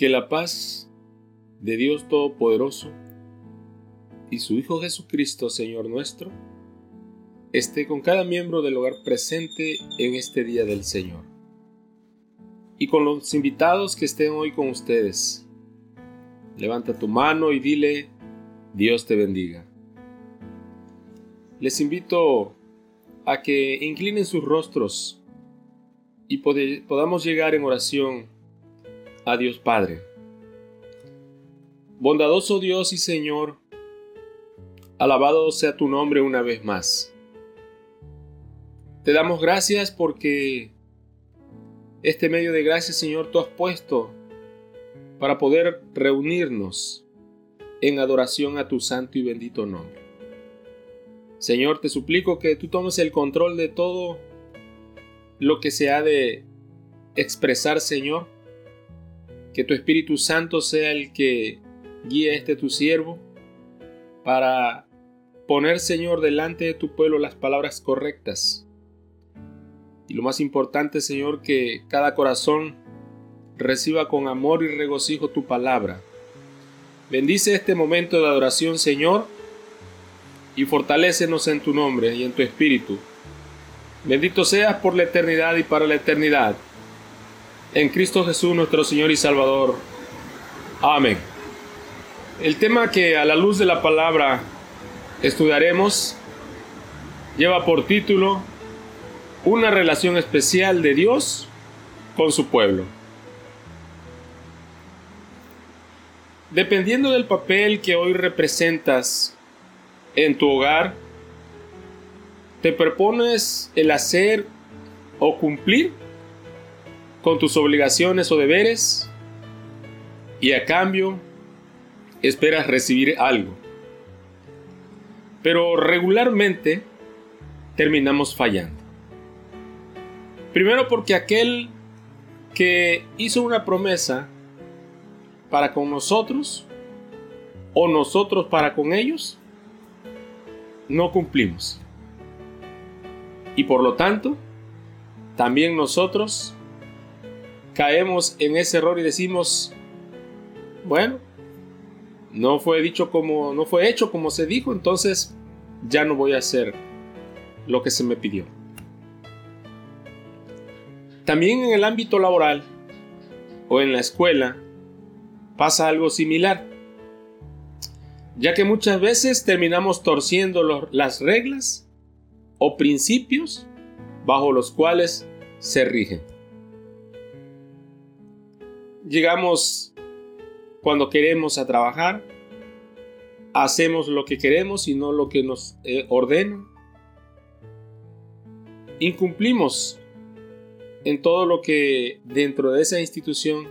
Que la paz de Dios Todopoderoso y su Hijo Jesucristo, Señor nuestro, esté con cada miembro del hogar presente en este día del Señor. Y con los invitados que estén hoy con ustedes. Levanta tu mano y dile, Dios te bendiga. Les invito a que inclinen sus rostros y podamos llegar en oración a Dios Padre. Bondadoso Dios y Señor, alabado sea tu nombre una vez más. Te damos gracias porque este medio de gracia, Señor, tú has puesto para poder reunirnos en adoración a tu santo y bendito nombre. Señor, te suplico que tú tomes el control de todo lo que se ha de expresar, Señor. Que tu Espíritu Santo sea el que guíe a este tu siervo para poner, Señor, delante de tu pueblo las palabras correctas y lo más importante, Señor, que cada corazón reciba con amor y regocijo tu palabra. Bendice este momento de adoración, Señor, y fortalécenos en tu nombre y en tu espíritu. Bendito seas por la eternidad y para la eternidad. En Cristo Jesús, nuestro Señor y Salvador. Amén. El tema que a la luz de la palabra estudiaremos lleva por título una relación especial de Dios con su pueblo. Dependiendo del papel que hoy representas en tu hogar, te propones el hacer o cumplir con tus obligaciones o deberes y a cambio esperas recibir algo. Pero regularmente terminamos fallando. Primero porque aquel que hizo una promesa para con nosotros o nosotros para con ellos, no cumplimos. Y por lo tanto, también nosotros caemos en ese error y decimos, bueno, no fue dicho como no fue hecho como se dijo, entonces ya no voy a hacer lo que se me pidió. También en el ámbito laboral o en la escuela pasa algo similar, ya que muchas veces terminamos torciendo las reglas o principios bajo los cuales se rigen. Llegamos cuando queremos a trabajar, hacemos lo que queremos y no lo que nos eh, ordenan. Incumplimos en todo lo que dentro de esa institución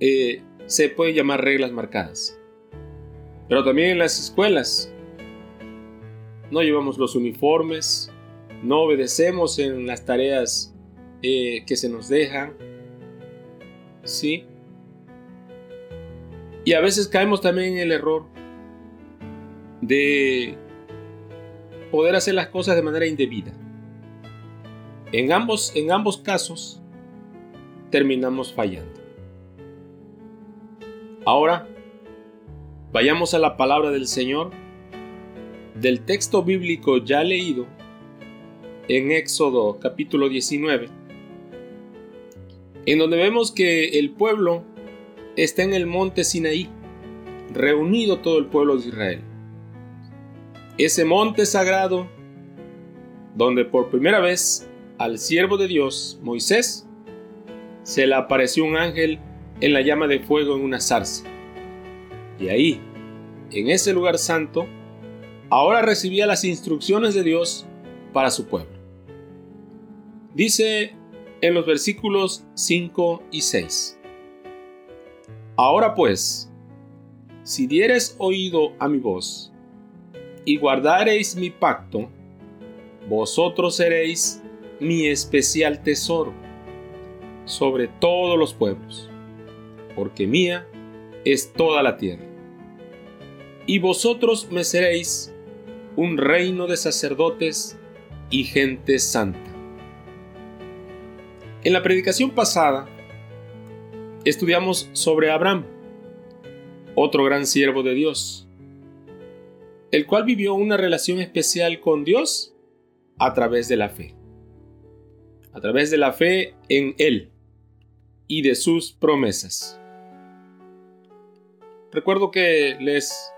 eh, se puede llamar reglas marcadas. Pero también en las escuelas no llevamos los uniformes, no obedecemos en las tareas eh, que se nos dejan, ¿sí? Y a veces caemos también en el error de poder hacer las cosas de manera indebida. En ambos, en ambos casos terminamos fallando. Ahora, vayamos a la palabra del Señor del texto bíblico ya leído en Éxodo capítulo 19, en donde vemos que el pueblo está en el monte Sinaí, reunido todo el pueblo de Israel. Ese monte sagrado, donde por primera vez al siervo de Dios, Moisés, se le apareció un ángel en la llama de fuego en una zarza. Y ahí, en ese lugar santo, ahora recibía las instrucciones de Dios para su pueblo. Dice en los versículos 5 y 6. Ahora pues, si dieres oído a mi voz y guardareis mi pacto, vosotros seréis mi especial tesoro sobre todos los pueblos, porque mía es toda la tierra. Y vosotros me seréis un reino de sacerdotes y gente santa. En la predicación pasada estudiamos sobre Abraham, otro gran siervo de Dios, el cual vivió una relación especial con Dios a través de la fe. A través de la fe en Él y de sus promesas. Recuerdo que les,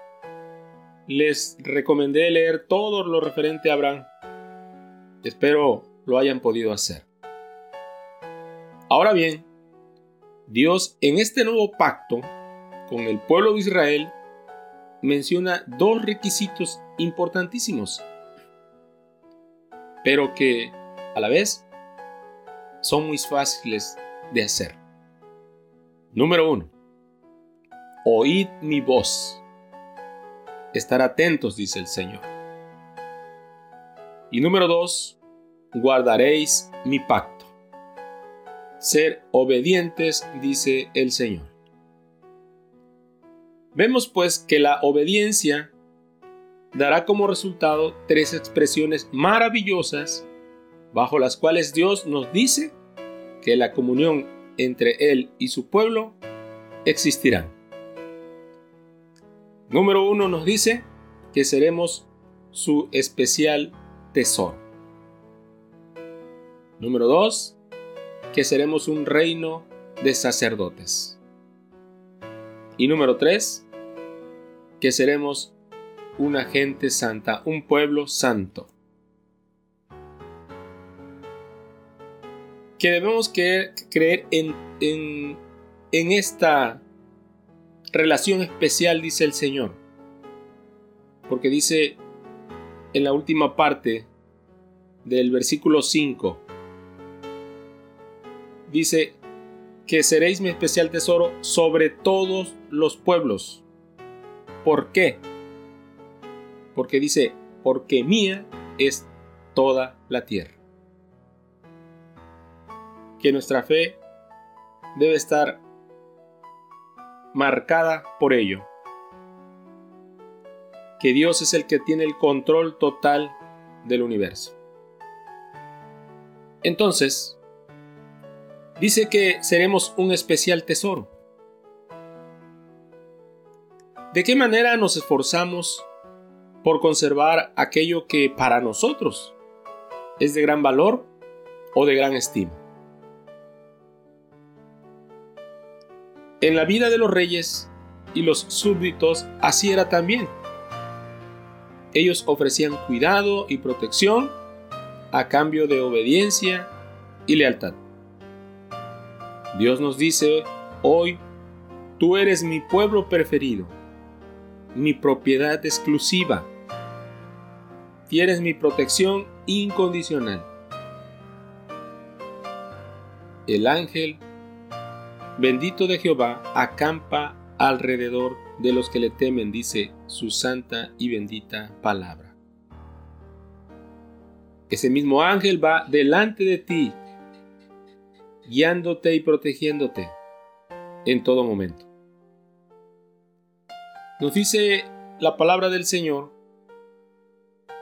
les recomendé leer todo lo referente a Abraham. Espero lo hayan podido hacer. Ahora bien, Dios en este nuevo pacto con el pueblo de Israel menciona dos requisitos importantísimos, pero que a la vez son muy fáciles de hacer. Número uno, oíd mi voz. Estar atentos, dice el Señor. Y número dos, guardaréis mi pacto. Ser obedientes, dice el Señor. Vemos pues que la obediencia dará como resultado tres expresiones maravillosas bajo las cuales Dios nos dice que la comunión entre Él y su pueblo existirá. Número uno nos dice que seremos su especial tesoro. Número dos, que seremos un reino de sacerdotes. Y número tres, que seremos una gente santa, un pueblo santo. Que debemos creer en, en, en esta relación especial, dice el Señor. Porque dice en la última parte del versículo 5, dice que seréis mi especial tesoro sobre todos los pueblos. ¿Por qué? Porque dice, porque mía es toda la tierra. Que nuestra fe debe estar marcada por ello. Que Dios es el que tiene el control total del universo. Entonces, dice que seremos un especial tesoro. ¿De qué manera nos esforzamos por conservar aquello que para nosotros es de gran valor o de gran estima? En la vida de los reyes y los súbditos así era también. Ellos ofrecían cuidado y protección a cambio de obediencia y lealtad. Dios nos dice hoy, tú eres mi pueblo preferido mi propiedad exclusiva. Tienes mi protección incondicional. El ángel bendito de Jehová acampa alrededor de los que le temen, dice su santa y bendita palabra. Ese mismo ángel va delante de ti, guiándote y protegiéndote en todo momento. Nos dice la palabra del Señor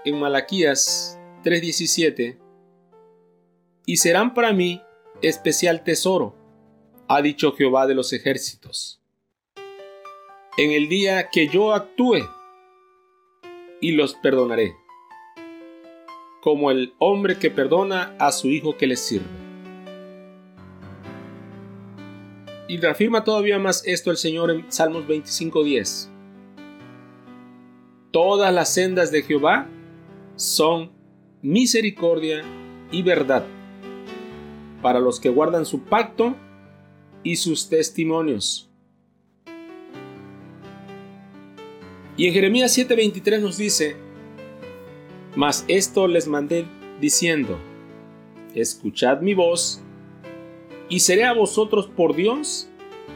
en Malaquías 3:17, y serán para mí especial tesoro, ha dicho Jehová de los ejércitos, en el día que yo actúe y los perdonaré, como el hombre que perdona a su hijo que le sirve. Y reafirma todavía más esto el Señor en Salmos 25:10 Todas las sendas de Jehová son misericordia y verdad para los que guardan su pacto y sus testimonios. Y en Jeremías 7:23 nos dice, Mas esto les mandé diciendo, escuchad mi voz, y seré a vosotros por Dios,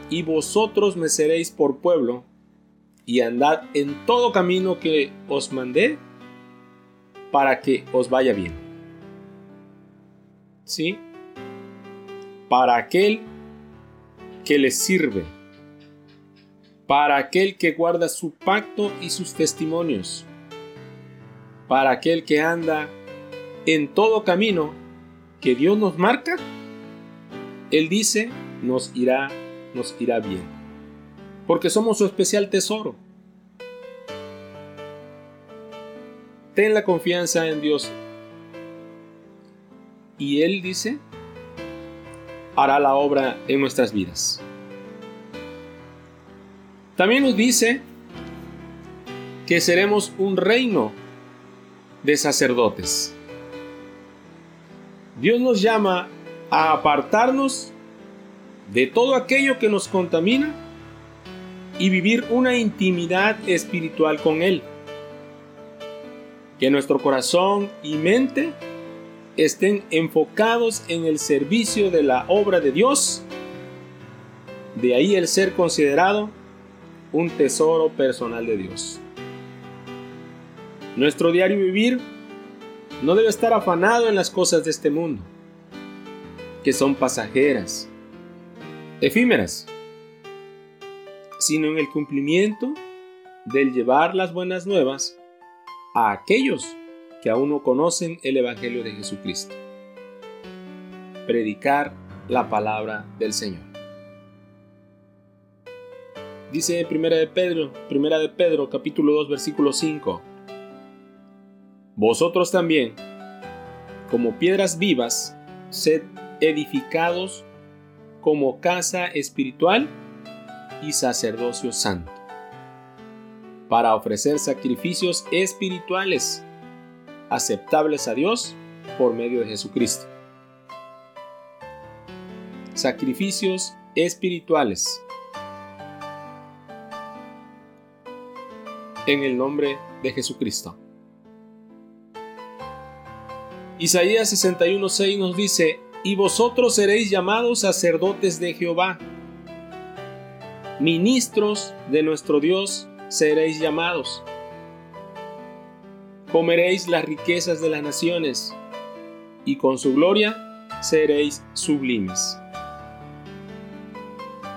y vosotros me seréis por pueblo, y andad en todo camino que os mandé para que os vaya bien. ¿Sí? Para aquel que les sirve, para aquel que guarda su pacto y sus testimonios, para aquel que anda en todo camino que Dios nos marca, Él dice, nos irá nos irá bien, porque somos su especial tesoro. Ten la confianza en Dios. Y Él dice, hará la obra en nuestras vidas. También nos dice que seremos un reino de sacerdotes. Dios nos llama a apartarnos de todo aquello que nos contamina y vivir una intimidad espiritual con Él. Que nuestro corazón y mente estén enfocados en el servicio de la obra de Dios. De ahí el ser considerado un tesoro personal de Dios. Nuestro diario vivir no debe estar afanado en las cosas de este mundo, que son pasajeras, efímeras, sino en el cumplimiento del llevar las buenas nuevas a aquellos que aún no conocen el Evangelio de Jesucristo. Predicar la palabra del Señor. Dice en Primera de Pedro, Primera de Pedro, capítulo 2, versículo 5. Vosotros también, como piedras vivas, sed edificados como casa espiritual y sacerdocio santo, para ofrecer sacrificios espirituales aceptables a Dios por medio de Jesucristo. Sacrificios espirituales. En el nombre de Jesucristo. Isaías 61:6 nos dice, y vosotros seréis llamados sacerdotes de Jehová, ministros de nuestro Dios seréis llamados. Comeréis las riquezas de las naciones, y con su gloria seréis sublimes.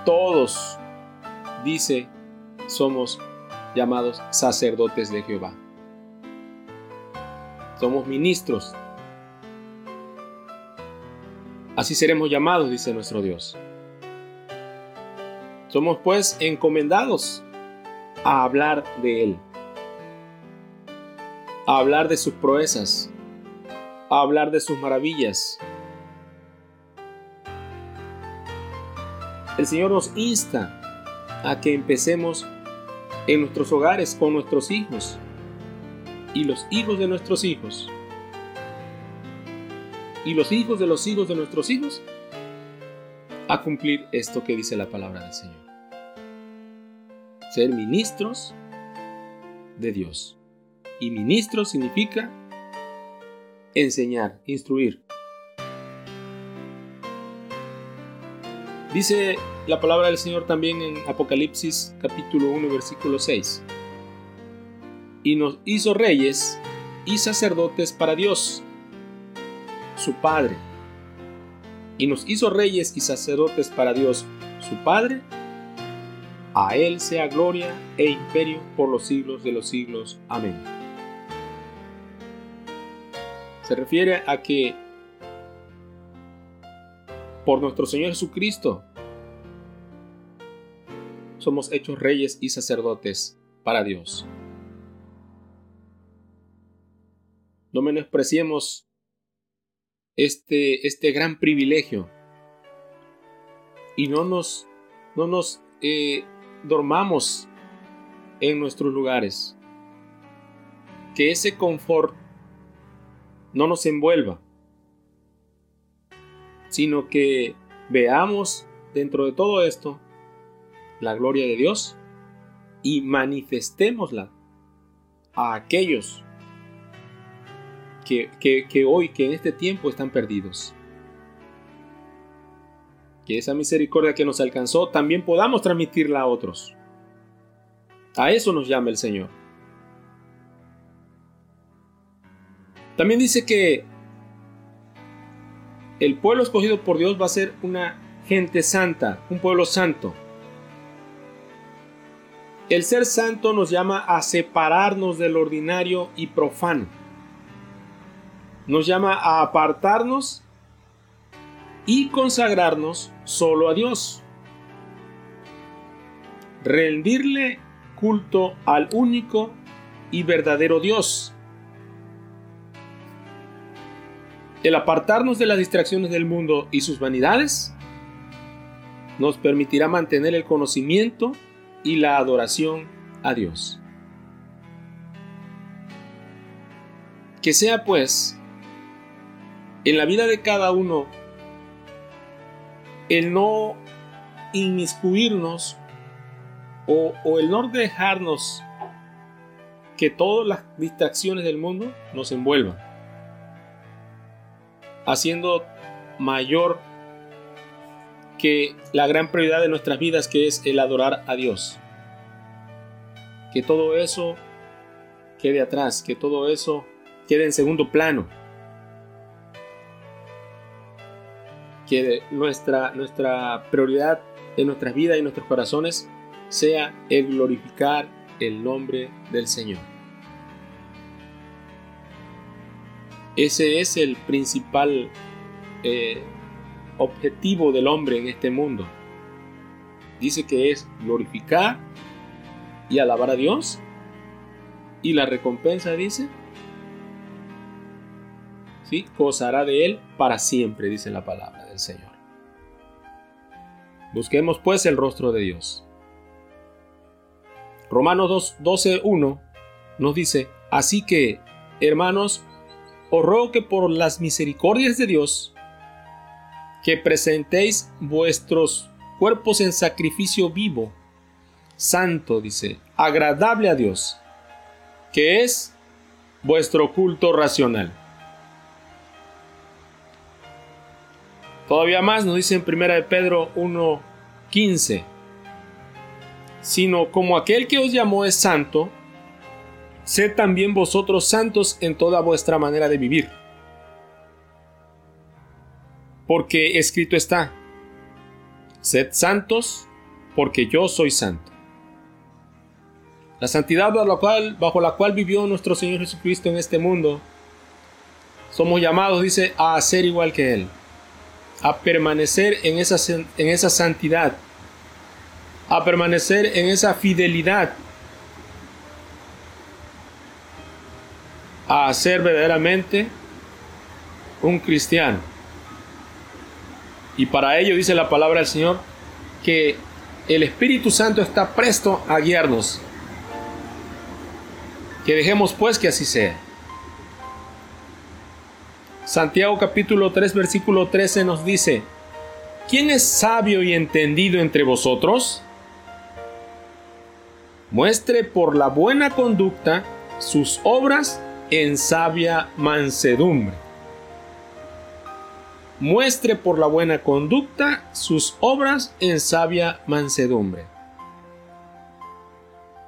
Todos, dice, somos llamados sacerdotes de Jehová. Somos ministros Así seremos llamados, dice nuestro Dios. Somos pues encomendados a hablar de Él, a hablar de sus proezas, a hablar de sus maravillas. El Señor nos insta a que empecemos en nuestros hogares con nuestros hijos y los hijos de nuestros hijos y los hijos de los hijos de nuestros hijos a cumplir esto que dice la palabra del Señor. Ser ministros de Dios. Y ministro significa enseñar, instruir. Dice la palabra del Señor también en Apocalipsis capítulo 1 versículo 6. Y nos hizo reyes y sacerdotes para Dios su Padre, y nos hizo reyes y sacerdotes para Dios, su Padre, a Él sea gloria e imperio por los siglos de los siglos. Amén. Se refiere a que por nuestro Señor Jesucristo somos hechos reyes y sacerdotes para Dios. No menospreciemos este, este gran privilegio y no nos, no nos eh, dormamos en nuestros lugares. Que ese confort no nos envuelva, sino que veamos dentro de todo esto la gloria de Dios y manifestémosla a aquellos que, hoy, que en este tiempo están perdidos. Que esa misericordia que nos alcanzó también podamos transmitirla a otros. A eso nos llama el Señor. También dice que el pueblo escogido por Dios va a ser una gente santa, un pueblo santo. El ser santo nos llama a separarnos del ordinario y profano nos llama a apartarnos y consagrarnos solo a Dios. rendirle culto al único y verdadero Dios. El apartarnos de las distracciones del mundo y sus vanidades nos permitirá mantener el conocimiento y la adoración a Dios. Que sea pues en la vida de cada uno el no inmiscuirnos o, el no dejarnos que todas las distracciones del mundo nos envuelvan, haciendo mayor que la gran prioridad de nuestras vidas que es el adorar a Dios. Que todo eso quede atrás, que todo eso quede en segundo plano. Que nuestra, nuestra prioridad en nuestras vidas y nuestros corazones sea el glorificar el nombre del Señor. Ese es el principal eh, objetivo del hombre en este mundo. Dice que es glorificar y alabar a Dios. Y la recompensa dice, ¿sí? gozará de él para siempre, dice la palabra Señor. Busquemos pues el rostro de Dios. Romanos 12.1 nos dice, así que, hermanos, os ruego que por las misericordias de Dios, que presentéis vuestros cuerpos en sacrificio vivo, santo, dice, agradable a Dios, que es vuestro culto racional. Todavía más nos dice en 1 de Pedro 1.15, sino como aquel que os llamó es santo, sed también vosotros santos en toda vuestra manera de vivir. Porque escrito está, sed santos porque yo soy santo. La santidad bajo la cual vivió nuestro Señor Jesucristo en este mundo, somos llamados, dice, a ser igual que Él, a permanecer en esa, en esa santidad, a permanecer en esa fidelidad, a ser verdaderamente un cristiano. Y para ello dice la palabra del Señor que el Espíritu Santo está presto a guiarnos. Que dejemos pues que así sea. Santiago capítulo 3 versículo 13 nos dice, ¿quién es sabio y entendido entre vosotros? Muestre por la buena conducta sus obras en sabia mansedumbre muestre por la buena conducta sus obras en sabia mansedumbre.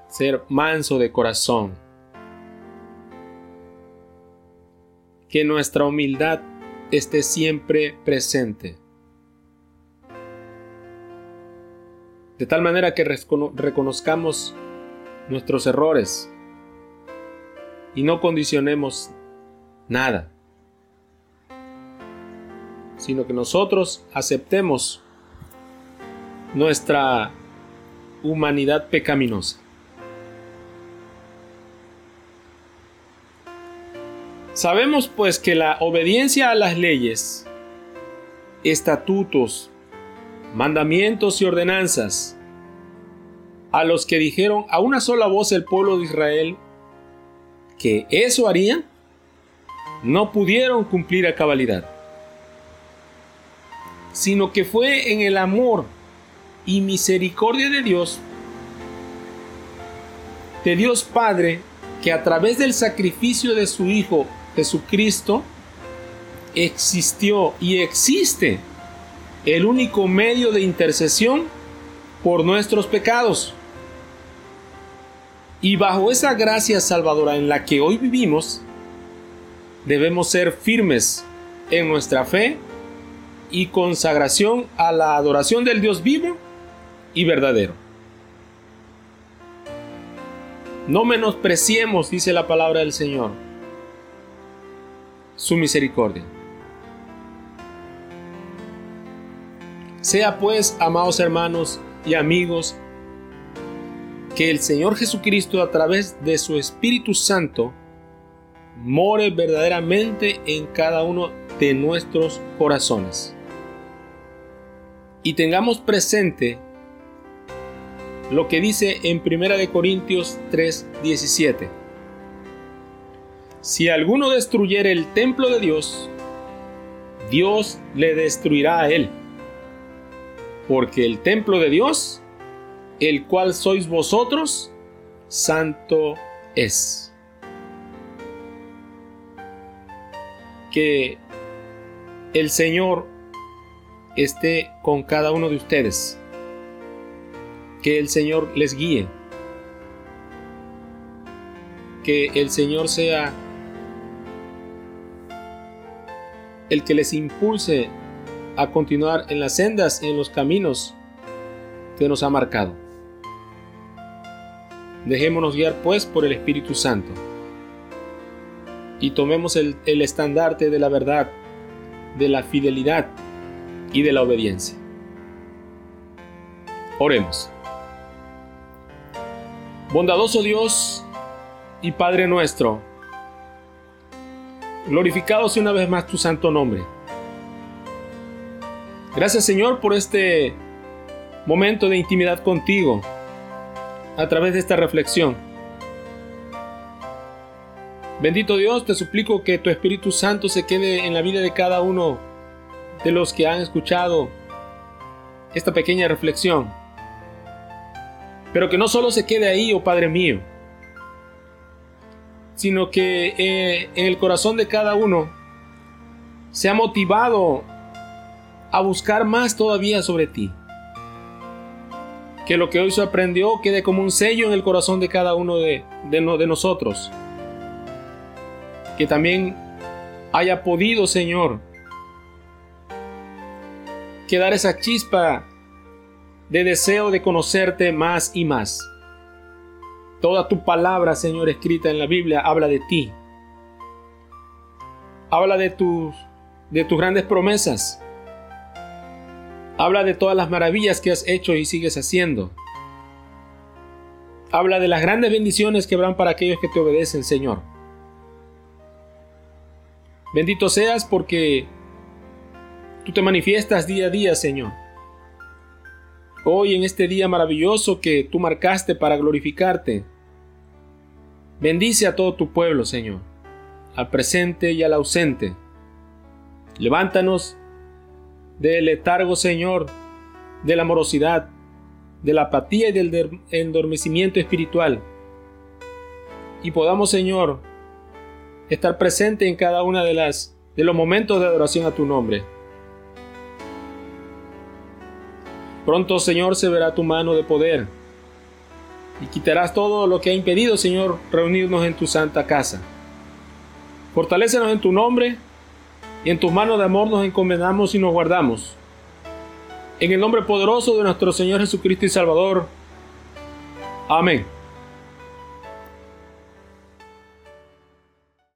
Ser manso de corazón. Que nuestra humildad esté siempre presente. De tal manera que reconozcamos nuestros errores y no condicionemos nada sino que nosotros aceptemos nuestra humanidad pecaminosa. Sabemos pues que la obediencia a las leyes, estatutos, mandamientos y ordenanzas, a los que dijeron a una sola voz el pueblo de Israel que eso harían, no pudieron cumplir a cabalidad sino que fue en el amor y misericordia de Dios, de Dios Padre, que a través del sacrificio de su Hijo Jesucristo existió y existe el único medio de intercesión por nuestros pecados. Y bajo esa gracia salvadora en la que hoy vivimos, debemos ser firmes en nuestra fe y consagración a la adoración del Dios vivo y verdadero. No menospreciemos, dice la palabra del Señor, su misericordia. Sea pues, amados hermanos y amigos, que el Señor Jesucristo a través de su Espíritu Santo more verdaderamente en cada uno de nuestros corazones. Y tengamos presente lo que dice en 1 de Corintios 3:17. Si alguno destruyere el templo de Dios, Dios le destruirá a él. Porque el templo de Dios, el cual sois vosotros, santo es. Que el Señor esté con cada uno de ustedes. Que el Señor les guíe. Que el Señor sea el que les impulse a continuar en las sendas y en los caminos que nos ha marcado. Dejémonos guiar pues por el Espíritu Santo y tomemos el, estandarte de la verdad, de la fidelidad y de la obediencia. Oremos. Bondadoso Dios y Padre nuestro, glorificado sea una vez más tu santo nombre. Gracias Señor por este momento de intimidad contigo a través de esta reflexión. Bendito Dios, te suplico que tu Espíritu Santo se quede en la vida de cada uno de los que han escuchado esta pequeña reflexión. Pero que no solo se quede ahí, oh Padre mío, sino que eh, en el corazón de cada uno se ha motivado a buscar más todavía sobre ti. Que lo que hoy se aprendió quede como un sello en el corazón de cada uno de, de nosotros. Que también haya podido, Señor, quedar esa chispa de deseo de conocerte más y más. Toda tu palabra, Señor, escrita en la Biblia, habla de ti. Habla de tus, de tus grandes promesas. Habla de todas las maravillas que has hecho y sigues haciendo. Habla de las grandes bendiciones que habrán para aquellos que te obedecen, Señor. Bendito seas porque tú te manifiestas día a día, Señor. Hoy en este día maravilloso que tú marcaste para glorificarte, Bendice a todo tu pueblo, Señor, al presente y al ausente. Levántanos del letargo, Señor, de la morosidad, de la apatía y del endormecimiento espiritual. Y podamos, Señor, estar presente en cada una de las de los momentos de adoración a tu nombre. Pronto, Señor, se verá tu mano de poder y quitarás todo lo que ha impedido, Señor, reunirnos en tu santa casa. Fortalécenos en tu nombre y en tus manos de amor nos encomendamos y nos guardamos. En el nombre poderoso de nuestro Señor Jesucristo y Salvador. Amén.